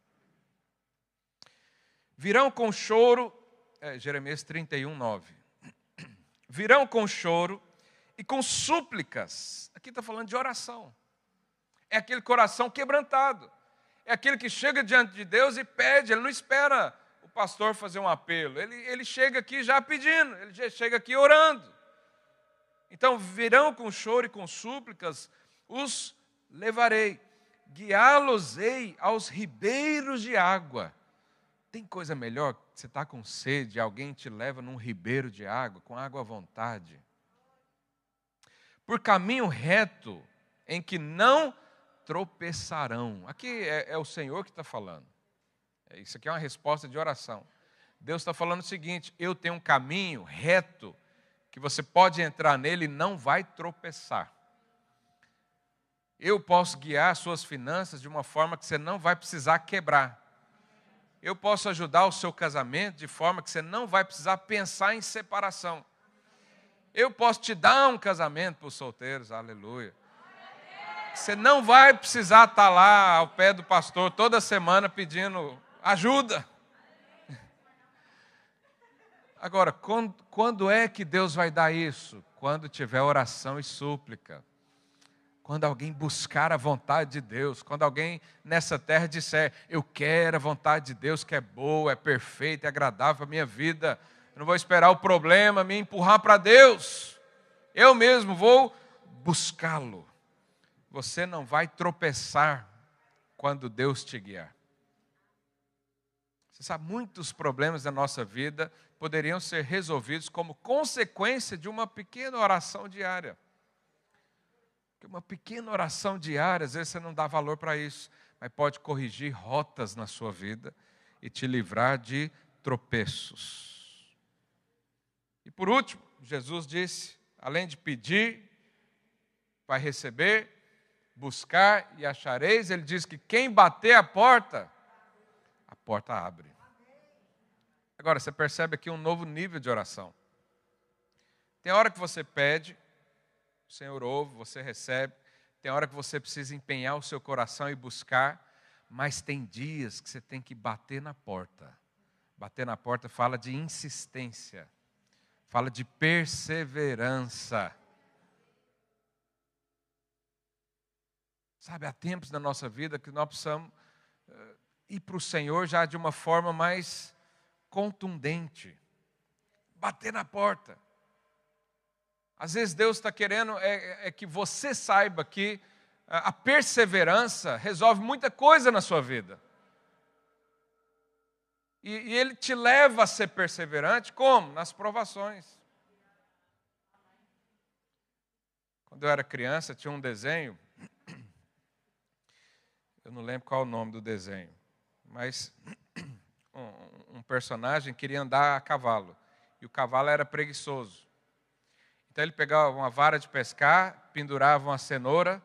A: Virão com choro, é, Jeremias 31, 9 virão com choro e com súplicas. Aqui está falando de oração. É aquele coração quebrantado. É aquele que chega diante de Deus e pede, ele não espera o pastor fazer um apelo. Ele, ele chega aqui já pedindo, ele já chega aqui orando. Então virão com choro e com súplicas, os levarei, guiá-los-ei aos ribeiros de água. Tem coisa melhor? Você está com sede, alguém te leva num ribeiro de água, com água à vontade. Por caminho reto, em que não tropeçarão. Aqui é, é o Senhor que está falando. É, isso aqui é uma resposta de oração. Deus está falando o seguinte: eu tenho um caminho reto que você pode entrar nele e não vai tropeçar. Eu posso guiar suas finanças de uma forma que você não vai precisar quebrar. Eu posso ajudar o seu casamento de forma que você não vai precisar pensar em separação. Eu posso te dar um casamento para os solteiros, aleluia. Você não vai precisar estar lá ao pé do pastor toda semana pedindo ajuda. Agora, quando, quando é que Deus vai dar isso? Quando tiver oração e súplica. Quando alguém buscar a vontade de Deus, quando alguém nessa terra disser, eu quero a vontade de Deus que é boa, é perfeita, é agradável a minha vida, eu não vou esperar o problema me empurrar para Deus, eu mesmo vou buscá-lo. Você não vai tropeçar quando Deus te guiar. Você sabe, muitos problemas da nossa vida poderiam ser resolvidos como consequência de uma pequena oração diária. Uma pequena oração diária, às vezes você não dá valor para isso, mas pode corrigir rotas na sua vida e te livrar de tropeços. E por último, Jesus disse: além de pedir, vai receber, buscar e achareis, ele diz que quem bater a porta, a porta abre. Agora, você percebe aqui um novo nível de oração. Tem hora que você pede, o Senhor ouve, você recebe. Tem hora que você precisa empenhar o seu coração e buscar, mas tem dias que você tem que bater na porta. Bater na porta fala de insistência, fala de perseverança. Sabe, há tempos na nossa vida que nós precisamos uh, ir para o Senhor já de uma forma mais contundente. Bater na porta. Às vezes Deus está querendo é, é, que você saiba que a perseverança resolve muita coisa na sua vida. E, e Ele te leva a ser perseverante como? Nas provações. Quando eu era criança, tinha um desenho. Eu não lembro qual é o nome do desenho, mas um, um personagem queria andar a cavalo e o cavalo era preguiçoso. Então ele pegava uma vara de pescar, pendurava uma cenoura,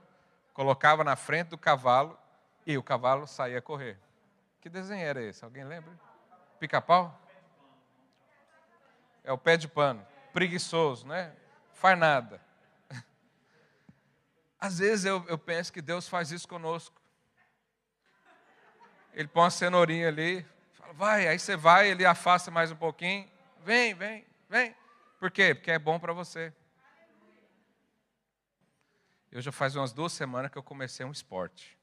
A: colocava na frente do cavalo e o cavalo saía a correr. Que desenho era esse? Alguém lembra? Pica-pau? É o pé de pano. Preguiçoso, né? Faz nada. Às vezes eu, eu penso que Deus faz isso conosco. Ele põe uma cenourinha ali, vai, aí você vai, ele afasta mais um pouquinho, vem, vem, vem. Por quê? Porque é bom para você. Eu já faz umas duas semanas que eu comecei um esporte.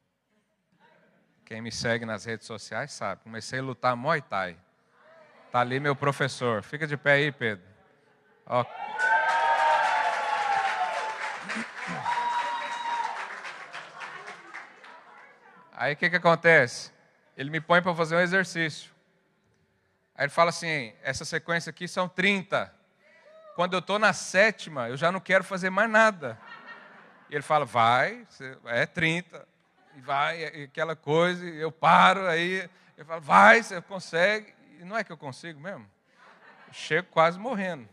A: Quem me segue nas redes sociais sabe. Comecei a lutar Muay Thai. Está ali meu professor. Fica de pé aí, Pedro. Ó. Aí o que, que acontece? Ele me põe para fazer um exercício. Aí ele fala assim: essa sequência aqui são 30. Quando eu estou na sétima, eu já não quero fazer mais nada. E ele fala: vai, é 30. E vai, aquela coisa, e eu paro, aí ele fala: vai, você consegue. E não é que eu consigo mesmo. Eu chego quase morrendo.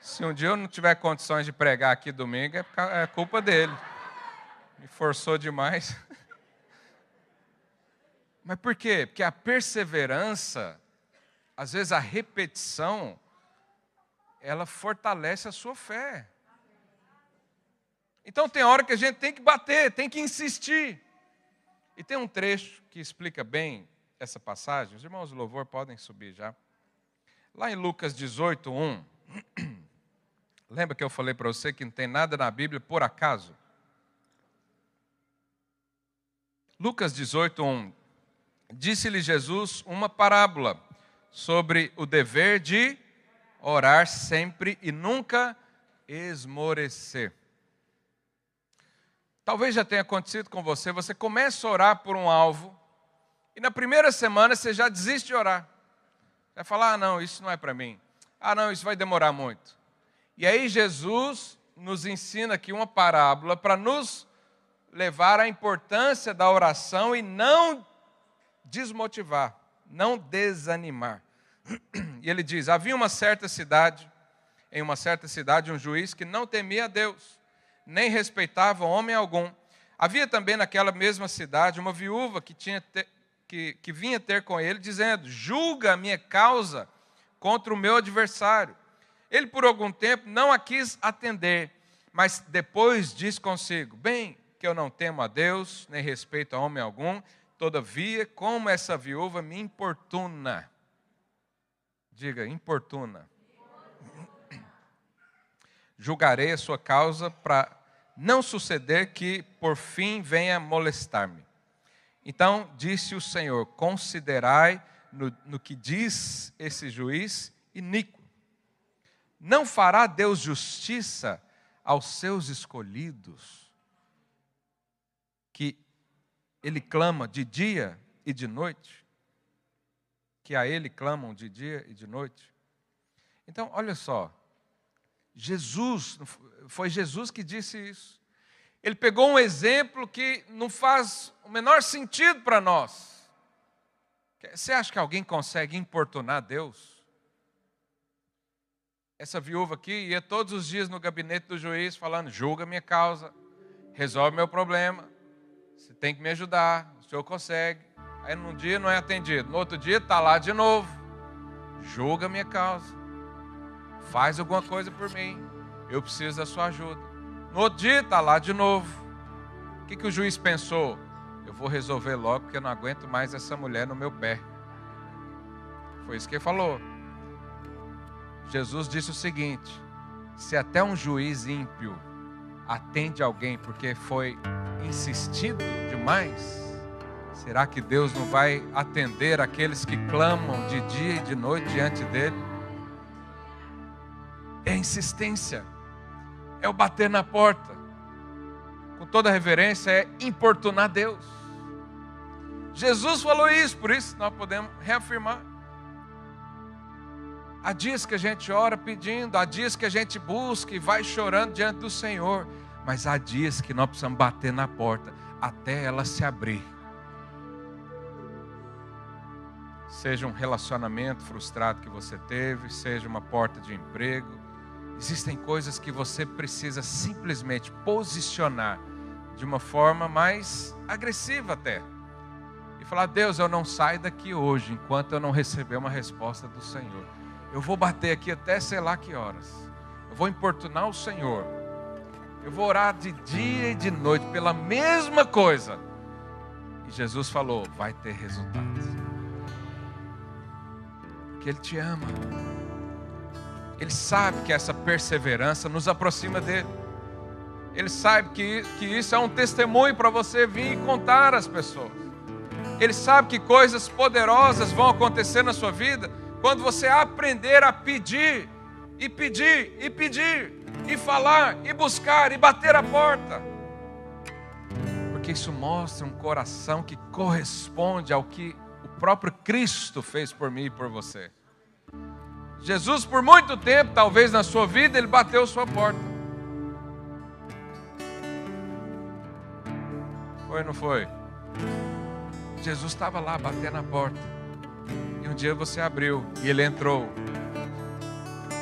A: Se um dia eu não tiver condições de pregar aqui domingo, é, é culpa dele. Me forçou demais. Mas por quê? Porque a perseverança, às vezes a repetição, ela fortalece a sua fé. Então tem hora que a gente tem que bater, tem que insistir. E tem um trecho que explica bem essa passagem. Os irmãos do louvor podem subir já. Lá em Lucas 18, 1. Lembra que eu falei para você que não tem nada na Bíblia por acaso? Lucas 18, 1 disse-lhe Jesus uma parábola sobre o dever de orar sempre e nunca esmorecer. Talvez já tenha acontecido com você, você começa a orar por um alvo, e na primeira semana você já desiste de orar. Vai falar: ah, não, isso não é para mim. Ah, não, isso vai demorar muito. E aí Jesus nos ensina aqui uma parábola para nos levar à importância da oração e não desmotivar, não desanimar. E ele diz: havia uma certa cidade, em uma certa cidade, um juiz que não temia a Deus, nem respeitava homem algum. Havia também naquela mesma cidade uma viúva que, tinha te, que, que vinha ter com ele, dizendo: Julga a minha causa contra o meu adversário. Ele, por algum tempo, não a quis atender, mas depois disse consigo: Bem, que eu não temo a Deus, nem respeito a homem algum, todavia, como essa viúva me importuna. Diga, importuna. Julgarei a sua causa para não suceder que, por fim, venha molestar-me. Então disse o Senhor: Considerai no, no que diz esse juiz iníquo. Não fará Deus justiça aos seus escolhidos, que ele clama de dia e de noite? Que a ele clamam de dia e de noite? Então, olha só, Jesus, foi Jesus que disse isso. Ele pegou um exemplo que não faz o menor sentido para nós. Você acha que alguém consegue importunar Deus? Essa viúva aqui ia todos os dias no gabinete do juiz falando: julga minha causa, resolve meu problema, você tem que me ajudar, o senhor consegue. Aí num dia não é atendido, no outro dia está lá de novo, julga minha causa, faz alguma coisa por mim, eu preciso da sua ajuda. No outro dia está lá de novo. O que, que o juiz pensou? Eu vou resolver logo porque eu não aguento mais essa mulher no meu pé. Foi isso que ele falou. Jesus disse o seguinte: se até um juiz ímpio atende alguém porque foi insistido demais, será que Deus não vai atender aqueles que clamam de dia e de noite diante dele? É insistência, é o bater na porta, com toda reverência, é importunar Deus. Jesus falou isso, por isso nós podemos reafirmar. Há dias que a gente ora pedindo, há dias que a gente busca e vai chorando diante do Senhor, mas há dias que nós precisamos bater na porta até ela se abrir. Seja um relacionamento frustrado que você teve, seja uma porta de emprego, existem coisas que você precisa simplesmente posicionar de uma forma mais agressiva até falar: Deus, eu não saio daqui hoje enquanto eu não receber uma resposta do Senhor. Eu vou bater aqui até sei lá que horas. Eu vou importunar o Senhor. Eu vou orar de dia e de noite pela mesma coisa. E Jesus falou: vai ter resultados. Que Ele te ama. Ele sabe que essa perseverança nos aproxima dele. Ele sabe que, que isso é um testemunho para você vir e contar às pessoas. Ele sabe que coisas poderosas vão acontecer na sua vida quando você aprender a pedir, e pedir, e pedir, e falar, e buscar, e bater a porta. Porque isso mostra um coração que corresponde ao que próprio Cristo fez por mim e por você. Jesus, por muito tempo, talvez na sua vida, ele bateu sua porta. Foi ou não foi? Jesus estava lá batendo na porta. E um dia você abriu e ele entrou.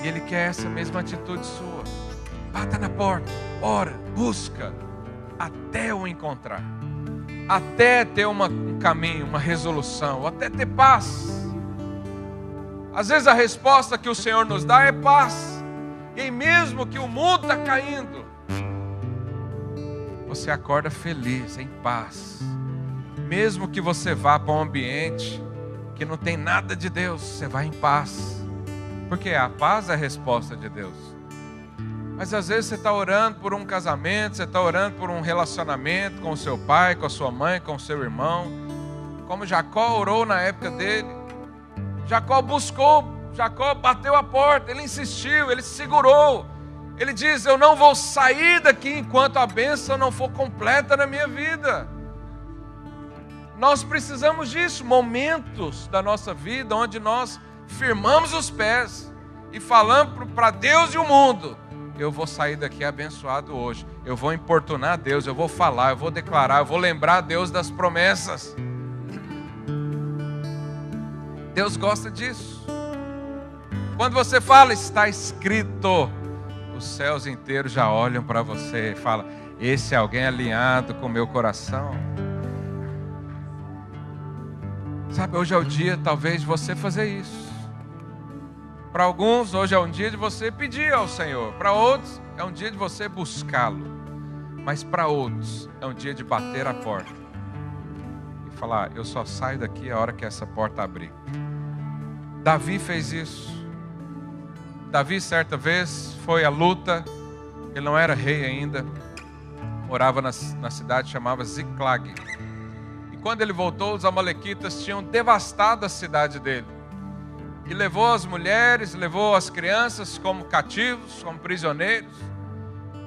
A: E ele quer essa mesma atitude sua. Bata na porta, ora, busca, até o encontrar. Até ter uma, um caminho, uma resolução, até ter paz. Às vezes a resposta que o Senhor nos dá é paz. E mesmo que o mundo está caindo, você acorda feliz, em paz mesmo que você vá para um ambiente que não tem nada de Deus, você vai em paz. Porque a paz é a resposta de Deus. Mas às vezes você está orando por um casamento, você está orando por um relacionamento com o seu pai, com a sua mãe, com o seu irmão. Como Jacó orou na época dele. Jacó buscou, Jacó bateu a porta, ele insistiu, ele segurou. Ele diz: Eu não vou sair daqui enquanto a bênção não for completa na minha vida. Nós precisamos disso, momentos da nossa vida onde nós firmamos os pés e falamos para Deus e o mundo: eu vou sair daqui abençoado hoje. Eu vou importunar a Deus, eu vou falar, eu vou declarar, eu vou lembrar a Deus das promessas. Deus gosta disso. Quando você fala, está escrito, os céus inteiros já olham para você e falam: esse é alguém alinhado com o meu coração. Sabe, hoje é o dia, talvez, de você fazer isso. Para alguns, hoje é um dia de você pedir ao Senhor. Para outros, é um dia de você buscá-lo. Mas para outros, é um dia de bater a porta e falar: Eu só saio daqui a hora que essa porta abrir. Davi fez isso. Davi, certa vez, foi à luta. Ele não era rei ainda. Morava na, na cidade chamava Ziklag. E quando ele voltou, os amalequitas tinham devastado a cidade dele e levou as mulheres, levou as crianças como cativos, como prisioneiros.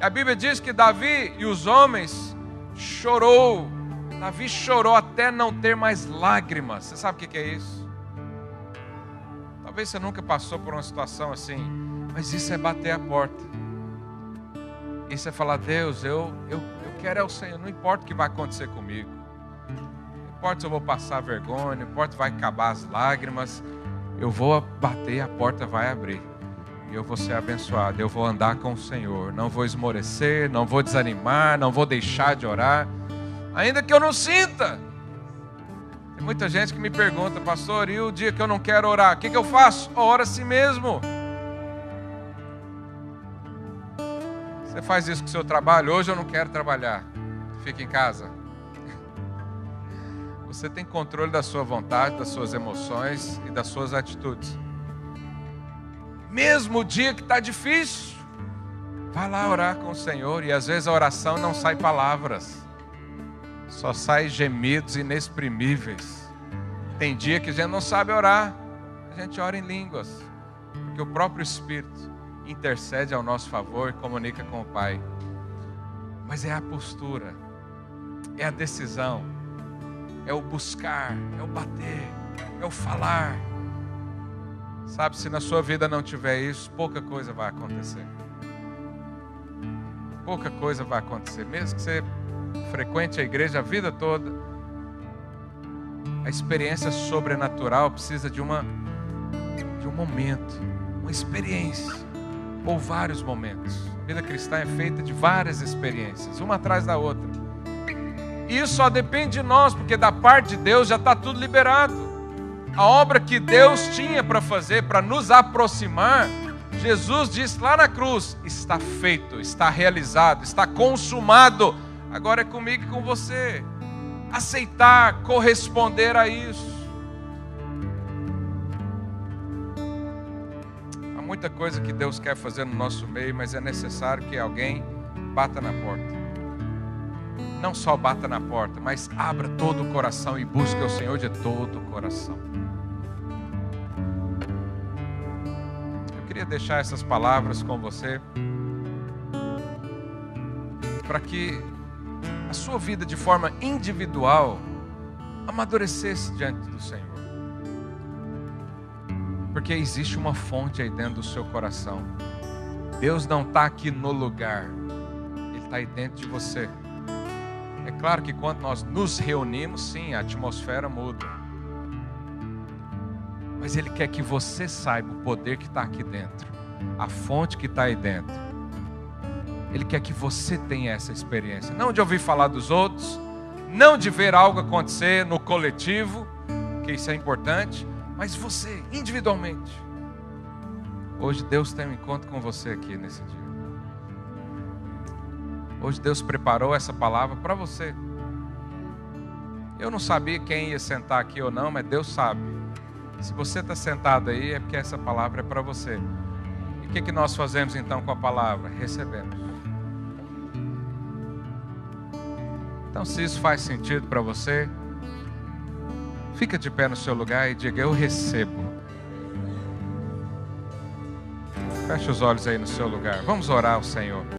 A: A Bíblia diz que Davi e os homens chorou. Davi chorou até não ter mais lágrimas. Você sabe o que é isso? Talvez você nunca passou por uma situação assim, mas isso é bater a porta. Isso é falar, Deus, eu, eu, eu quero é o Senhor, não importa o que vai acontecer comigo. Não importa se eu vou passar vergonha, não importa se vai acabar as lágrimas, eu vou bater, a porta vai abrir. E eu vou ser abençoado. Eu vou andar com o Senhor. Não vou esmorecer, não vou desanimar, não vou deixar de orar. Ainda que eu não sinta. Tem muita gente que me pergunta, pastor, e o dia que eu não quero orar? O que, que eu faço? Ora a si mesmo. Você faz isso com o seu trabalho? Hoje eu não quero trabalhar. Fica em casa. Você tem controle da sua vontade, das suas emoções e das suas atitudes. Mesmo o dia que está difícil, vá lá orar com o Senhor. E às vezes a oração não sai palavras, só sai gemidos inexprimíveis. Tem dia que a gente não sabe orar, a gente ora em línguas, porque o próprio Espírito intercede ao nosso favor e comunica com o Pai. Mas é a postura, é a decisão é o buscar, é o bater, é o falar. Sabe, se na sua vida não tiver isso, pouca coisa vai acontecer. Pouca coisa vai acontecer, mesmo que você frequente a igreja a vida toda. A experiência sobrenatural precisa de uma de um momento, uma experiência ou vários momentos. A vida cristã é feita de várias experiências, uma atrás da outra. Isso só depende de nós, porque da parte de Deus já está tudo liberado. A obra que Deus tinha para fazer, para nos aproximar, Jesus disse lá na cruz: está feito, está realizado, está consumado. Agora é comigo e com você. Aceitar, corresponder a isso. Há muita coisa que Deus quer fazer no nosso meio, mas é necessário que alguém bata na porta não só bata na porta, mas abra todo o coração e busque o Senhor de todo o coração. Eu queria deixar essas palavras com você para que a sua vida de forma individual amadurecesse diante do Senhor. Porque existe uma fonte aí dentro do seu coração. Deus não está aqui no lugar, Ele está aí dentro de você. É claro que quando nós nos reunimos, sim, a atmosfera muda. Mas Ele quer que você saiba o poder que está aqui dentro, a fonte que está aí dentro. Ele quer que você tenha essa experiência, não de ouvir falar dos outros, não de ver algo acontecer no coletivo, que isso é importante, mas você, individualmente. Hoje Deus tem um encontro com você aqui nesse dia. Hoje Deus preparou essa palavra para você. Eu não sabia quem ia sentar aqui ou não, mas Deus sabe. Se você está sentado aí, é porque essa palavra é para você. E o que, que nós fazemos então com a palavra? Recebemos. Então, se isso faz sentido para você, fica de pé no seu lugar e diga: Eu recebo. Feche os olhos aí no seu lugar. Vamos orar ao Senhor.